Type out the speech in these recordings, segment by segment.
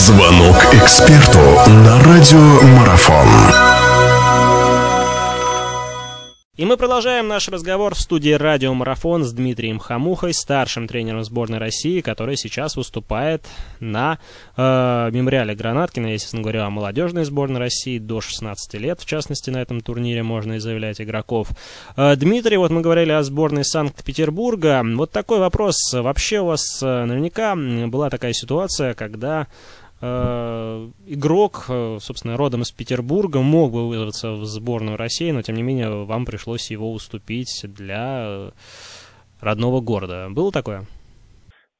Звонок эксперту на радиомарафон. И мы продолжаем наш разговор в студии «Радио Марафон» с Дмитрием Хамухой, старшим тренером сборной России, который сейчас выступает на э, мемориале Гранаткина, я, естественно говорю, о молодежной сборной России до 16 лет, в частности, на этом турнире можно и заявлять игроков. Э, Дмитрий, вот мы говорили о сборной Санкт-Петербурга. Вот такой вопрос. Вообще у вас э, наверняка была такая ситуация, когда игрок, э, собственно, родом из Петербурга, мог бы вызваться в сборную России, но тем не менее вам пришлось его уступить для э, родного города. Было такое?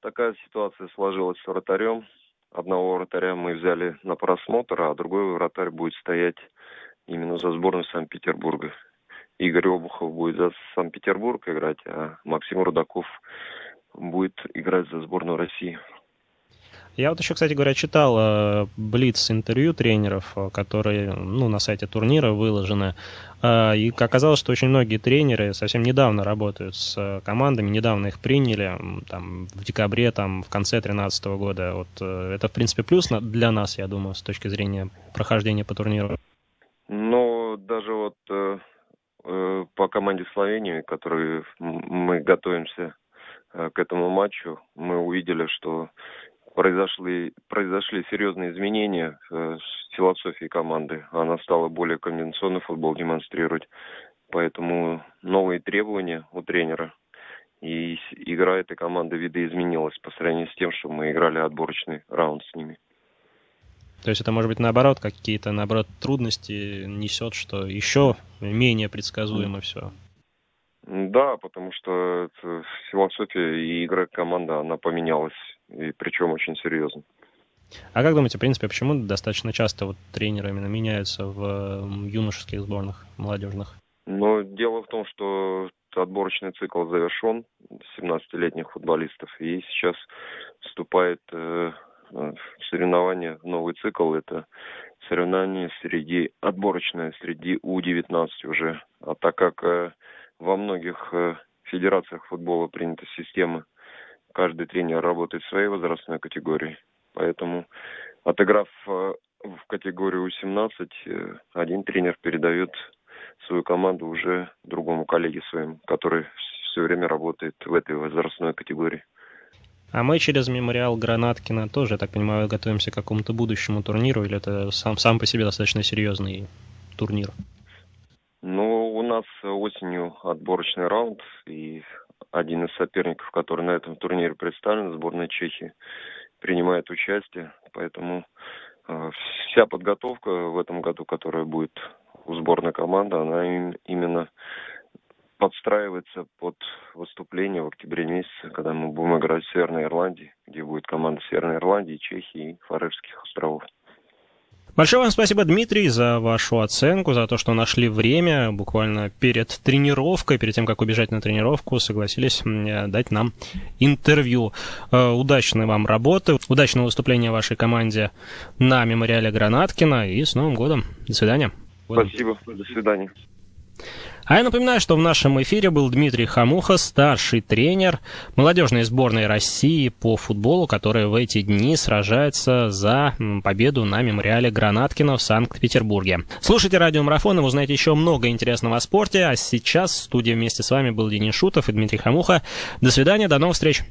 Такая ситуация сложилась с вратарем. Одного вратаря мы взяли на просмотр, а другой вратарь будет стоять именно за сборную Санкт-Петербурга. Игорь Обухов будет за Санкт-Петербург играть, а Максим Рудаков будет играть за сборную России. Я вот еще, кстати говоря, читал э, Блиц интервью тренеров, э, которые ну, на сайте турнира выложены. Э, и оказалось, что очень многие тренеры совсем недавно работают с командами, недавно их приняли, там, в декабре, там, в конце 2013 года. Вот, это, в принципе, плюс для нас, я думаю, с точки зрения прохождения по турниру. Ну, даже вот э, по команде Словении, которой мы готовимся к этому матчу, мы увидели, что произошли, произошли серьезные изменения э, в философии команды. Она стала более конвенционный футбол демонстрировать. Поэтому новые требования у тренера. И игра этой команды видоизменилась по сравнению с тем, что мы играли отборочный раунд с ними. То есть это может быть наоборот, какие-то наоборот трудности несет, что еще менее предсказуемо mm. все. Да, потому что философия и игра команды, она поменялась, и причем очень серьезно. А как думаете, в принципе, почему достаточно часто вот тренеры именно меняются в юношеских сборных, молодежных? Ну, дело в том, что отборочный цикл завершен 17-летних футболистов, и сейчас вступает э, в соревнования, новый цикл, это соревнования среди, отборочное среди У-19 уже. А так как э, во многих э, федерациях футбола принята система. Каждый тренер работает в своей возрастной категории. Поэтому, отыграв э, в категорию У-17, э, один тренер передает свою команду уже другому коллеге своему, который все время работает в этой возрастной категории. А мы через мемориал Гранаткина тоже, я так понимаю, готовимся к какому-то будущему турниру, или это сам, сам по себе достаточно серьезный турнир? Ну, у нас осенью отборочный раунд, и один из соперников, который на этом турнире представлен, сборная Чехии, принимает участие. Поэтому э, вся подготовка в этом году, которая будет у сборной команды, она им, именно подстраивается под выступление в октябре месяце, когда мы будем играть в Северной Ирландии, где будет команда Северной Ирландии, Чехии и Фарерских островов. Большое вам спасибо, Дмитрий, за вашу оценку, за то, что нашли время буквально перед тренировкой, перед тем, как убежать на тренировку, согласились дать нам интервью. Э, удачной вам работы, удачного выступления вашей команде на мемориале Гранаткина и с Новым годом. До свидания. Спасибо, до свидания. А я напоминаю, что в нашем эфире был Дмитрий Хамуха, старший тренер молодежной сборной России по футболу, которая в эти дни сражается за победу на мемориале Гранаткина в Санкт-Петербурге. Слушайте радиомарафон, и узнаете еще много интересного о спорте. А сейчас в студии вместе с вами был Денис Шутов и Дмитрий Хамуха. До свидания, до новых встреч.